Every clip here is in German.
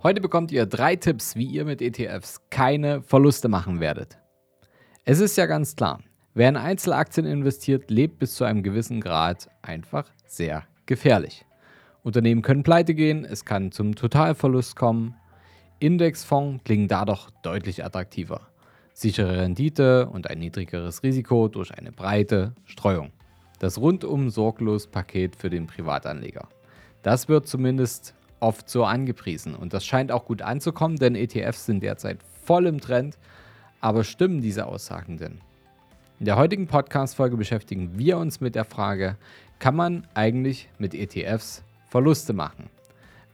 Heute bekommt ihr drei Tipps, wie ihr mit ETFs keine Verluste machen werdet. Es ist ja ganz klar, wer in Einzelaktien investiert, lebt bis zu einem gewissen Grad einfach sehr gefährlich. Unternehmen können pleite gehen, es kann zum Totalverlust kommen. Indexfonds klingen da doch deutlich attraktiver. Sichere Rendite und ein niedrigeres Risiko durch eine breite Streuung. Das rundum sorglos Paket für den Privatanleger. Das wird zumindest oft so angepriesen. Und das scheint auch gut anzukommen, denn ETFs sind derzeit voll im Trend. Aber stimmen diese Aussagen denn? In der heutigen Podcast-Folge beschäftigen wir uns mit der Frage, kann man eigentlich mit ETFs Verluste machen?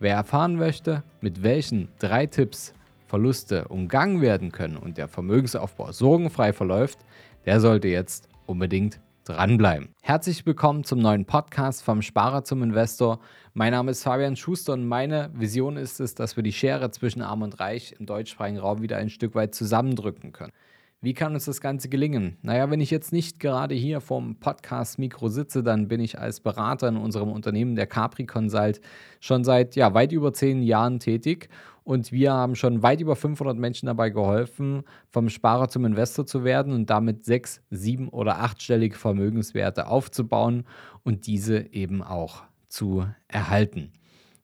Wer erfahren möchte, mit welchen drei Tipps Verluste umgangen werden können und der Vermögensaufbau sorgenfrei verläuft, der sollte jetzt unbedingt dranbleiben. Herzlich willkommen zum neuen Podcast vom Sparer zum Investor. Mein Name ist Fabian Schuster und meine Vision ist es, dass wir die Schere zwischen Arm und Reich im deutschsprachigen Raum wieder ein Stück weit zusammendrücken können. Wie kann uns das Ganze gelingen? Naja, wenn ich jetzt nicht gerade hier vorm Podcast-Mikro sitze, dann bin ich als Berater in unserem Unternehmen, der Capri Consult, schon seit ja, weit über zehn Jahren tätig und wir haben schon weit über 500 Menschen dabei geholfen, vom Sparer zum Investor zu werden und damit sechs, sieben oder achtstellige Vermögenswerte aufzubauen und diese eben auch zu erhalten.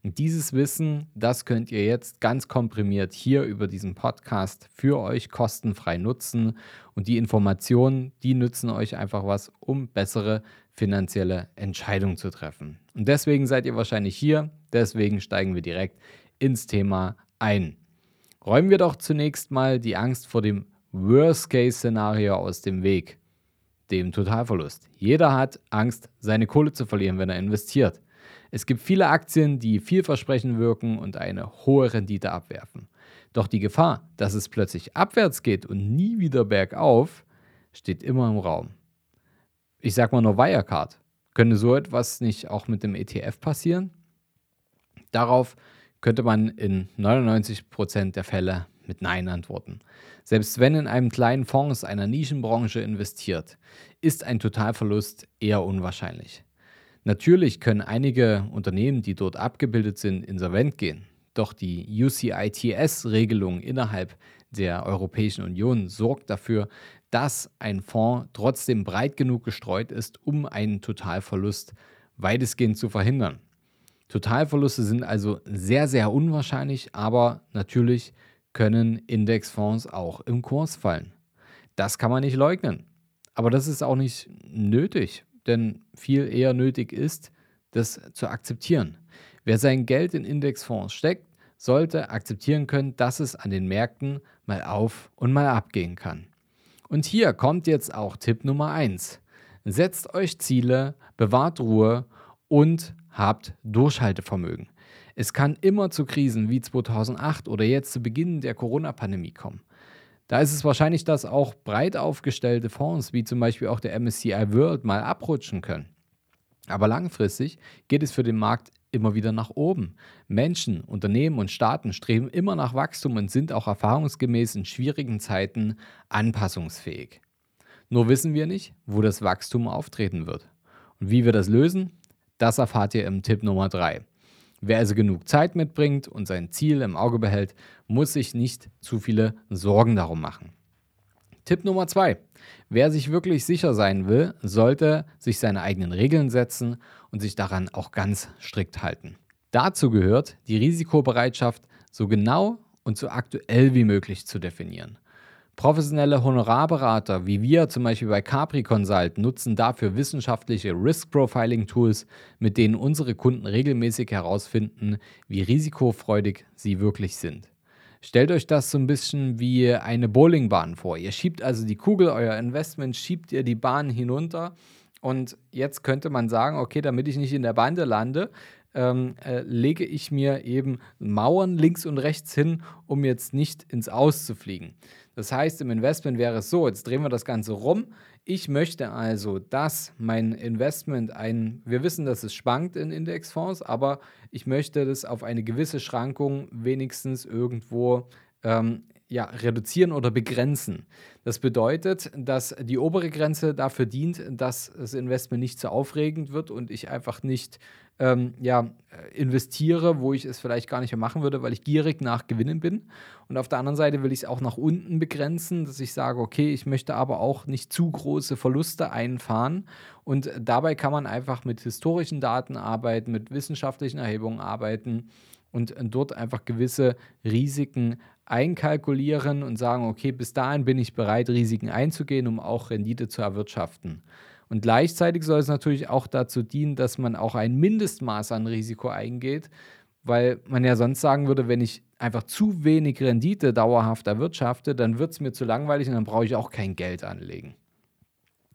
Und dieses Wissen, das könnt ihr jetzt ganz komprimiert hier über diesen Podcast für euch kostenfrei nutzen. Und die Informationen, die nützen euch einfach was, um bessere finanzielle Entscheidungen zu treffen. Und deswegen seid ihr wahrscheinlich hier. Deswegen steigen wir direkt ins Thema ein. Räumen wir doch zunächst mal die Angst vor dem Worst-Case-Szenario aus dem Weg, dem Totalverlust. Jeder hat Angst, seine Kohle zu verlieren, wenn er investiert. Es gibt viele Aktien, die vielversprechend wirken und eine hohe Rendite abwerfen. Doch die Gefahr, dass es plötzlich abwärts geht und nie wieder bergauf, steht immer im Raum. Ich sag mal nur Wirecard. Könnte so etwas nicht auch mit dem ETF passieren? Darauf könnte man in 99% der Fälle mit Nein antworten. Selbst wenn in einem kleinen Fonds einer Nischenbranche investiert, ist ein Totalverlust eher unwahrscheinlich. Natürlich können einige Unternehmen, die dort abgebildet sind, insolvent gehen. Doch die UCITS-Regelung innerhalb der Europäischen Union sorgt dafür, dass ein Fonds trotzdem breit genug gestreut ist, um einen Totalverlust weitestgehend zu verhindern. Totalverluste sind also sehr, sehr unwahrscheinlich, aber natürlich können Indexfonds auch im Kurs fallen. Das kann man nicht leugnen. Aber das ist auch nicht nötig, denn viel eher nötig ist, das zu akzeptieren. Wer sein Geld in Indexfonds steckt, sollte akzeptieren können, dass es an den Märkten mal auf und mal abgehen kann. Und hier kommt jetzt auch Tipp Nummer 1. Setzt euch Ziele, bewahrt Ruhe und habt Durchhaltevermögen. Es kann immer zu Krisen wie 2008 oder jetzt zu Beginn der Corona-Pandemie kommen. Da ist es wahrscheinlich, dass auch breit aufgestellte Fonds wie zum Beispiel auch der MSCI World mal abrutschen können. Aber langfristig geht es für den Markt immer wieder nach oben. Menschen, Unternehmen und Staaten streben immer nach Wachstum und sind auch erfahrungsgemäß in schwierigen Zeiten anpassungsfähig. Nur wissen wir nicht, wo das Wachstum auftreten wird. Und wie wir das lösen, das erfahrt ihr im Tipp Nummer 3. Wer also genug Zeit mitbringt und sein Ziel im Auge behält, muss sich nicht zu viele Sorgen darum machen. Tipp Nummer 2. Wer sich wirklich sicher sein will, sollte sich seine eigenen Regeln setzen und sich daran auch ganz strikt halten. Dazu gehört, die Risikobereitschaft so genau und so aktuell wie möglich zu definieren. Professionelle Honorarberater wie wir zum Beispiel bei Capri Consult nutzen dafür wissenschaftliche Risk Profiling Tools, mit denen unsere Kunden regelmäßig herausfinden, wie risikofreudig sie wirklich sind. Stellt euch das so ein bisschen wie eine Bowlingbahn vor. Ihr schiebt also die Kugel, euer Investment, schiebt ihr die Bahn hinunter und jetzt könnte man sagen, okay, damit ich nicht in der Bande lande, ähm, äh, lege ich mir eben Mauern links und rechts hin, um jetzt nicht ins Aus zu fliegen. Das heißt, im Investment wäre es so, jetzt drehen wir das Ganze rum. Ich möchte also, dass mein Investment ein, wir wissen, dass es schwankt in Indexfonds, aber ich möchte das auf eine gewisse Schrankung wenigstens irgendwo ähm, ja, reduzieren oder begrenzen. Das bedeutet, dass die obere Grenze dafür dient, dass das Investment nicht so aufregend wird und ich einfach nicht ähm, ja, investiere, wo ich es vielleicht gar nicht mehr machen würde, weil ich gierig nach Gewinnen bin. Und auf der anderen Seite will ich es auch nach unten begrenzen, dass ich sage, okay, ich möchte aber auch nicht zu große Verluste einfahren. Und dabei kann man einfach mit historischen Daten arbeiten, mit wissenschaftlichen Erhebungen arbeiten und dort einfach gewisse Risiken einkalkulieren und sagen, okay, bis dahin bin ich bereit, Risiken einzugehen, um auch Rendite zu erwirtschaften. Und gleichzeitig soll es natürlich auch dazu dienen, dass man auch ein Mindestmaß an Risiko eingeht, weil man ja sonst sagen würde, wenn ich einfach zu wenig Rendite dauerhaft erwirtschafte, dann wird es mir zu langweilig und dann brauche ich auch kein Geld anlegen.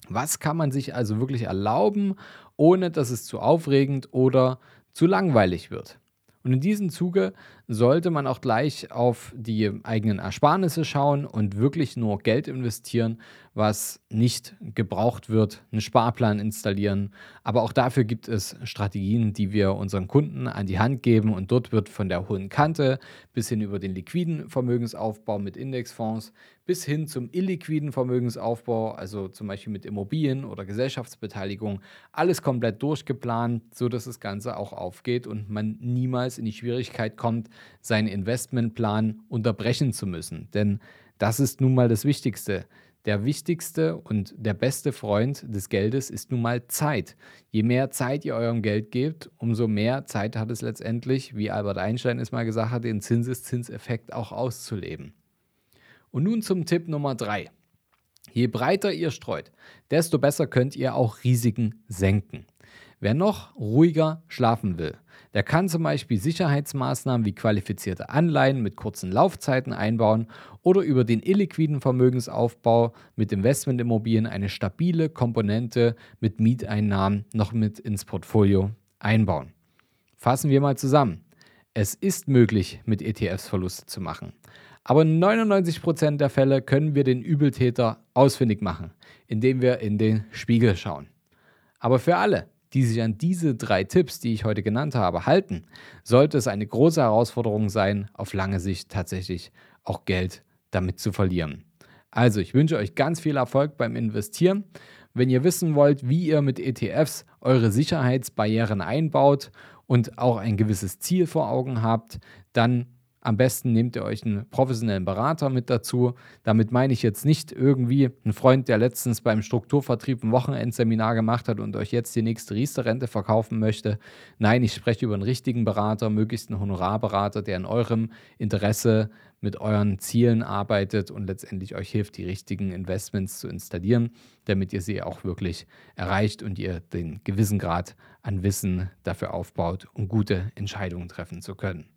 Was kann man sich also wirklich erlauben, ohne dass es zu aufregend oder zu langweilig wird? Und in diesem Zuge sollte man auch gleich auf die eigenen Ersparnisse schauen und wirklich nur Geld investieren, was nicht gebraucht wird, einen Sparplan installieren. Aber auch dafür gibt es Strategien, die wir unseren Kunden an die Hand geben und dort wird von der hohen Kante bis hin über den liquiden Vermögensaufbau mit Indexfonds bis hin zum illiquiden Vermögensaufbau, also zum Beispiel mit Immobilien oder Gesellschaftsbeteiligung, alles komplett durchgeplant, sodass das Ganze auch aufgeht und man niemals in die Schwierigkeit kommt, seinen Investmentplan unterbrechen zu müssen. Denn das ist nun mal das Wichtigste. Der wichtigste und der beste Freund des Geldes ist nun mal Zeit. Je mehr Zeit ihr eurem Geld gebt, umso mehr Zeit hat es letztendlich, wie Albert Einstein es mal gesagt hat, den Zinseszinseffekt auch auszuleben. Und nun zum Tipp Nummer drei. Je breiter ihr streut, desto besser könnt ihr auch Risiken senken. Wer noch ruhiger schlafen will, der kann zum Beispiel Sicherheitsmaßnahmen wie qualifizierte Anleihen mit kurzen Laufzeiten einbauen oder über den illiquiden Vermögensaufbau mit Investmentimmobilien eine stabile Komponente mit Mieteinnahmen noch mit ins Portfolio einbauen. Fassen wir mal zusammen. Es ist möglich, mit ETFs Verluste zu machen. Aber in 99% der Fälle können wir den Übeltäter ausfindig machen, indem wir in den Spiegel schauen. Aber für alle, die sich an diese drei Tipps, die ich heute genannt habe, halten, sollte es eine große Herausforderung sein, auf lange Sicht tatsächlich auch Geld damit zu verlieren. Also, ich wünsche euch ganz viel Erfolg beim Investieren. Wenn ihr wissen wollt, wie ihr mit ETFs eure Sicherheitsbarrieren einbaut und auch ein gewisses Ziel vor Augen habt, dann am besten nehmt ihr euch einen professionellen Berater mit dazu. Damit meine ich jetzt nicht irgendwie einen Freund, der letztens beim Strukturvertrieb ein Wochenendseminar gemacht hat und euch jetzt die nächste Riester-Rente verkaufen möchte. Nein, ich spreche über einen richtigen Berater, möglichst einen Honorarberater, der in eurem Interesse mit euren Zielen arbeitet und letztendlich euch hilft, die richtigen Investments zu installieren, damit ihr sie auch wirklich erreicht und ihr den gewissen Grad an Wissen dafür aufbaut, um gute Entscheidungen treffen zu können.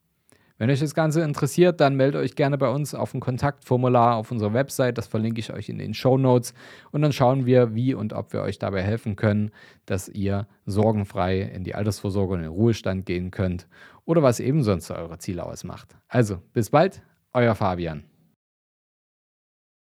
Wenn euch das Ganze interessiert, dann meldet euch gerne bei uns auf ein Kontaktformular auf unserer Website. Das verlinke ich euch in den Show Notes. Und dann schauen wir, wie und ob wir euch dabei helfen können, dass ihr sorgenfrei in die Altersvorsorge und in den Ruhestand gehen könnt oder was eben sonst eure Ziele ausmacht. Also, bis bald, euer Fabian.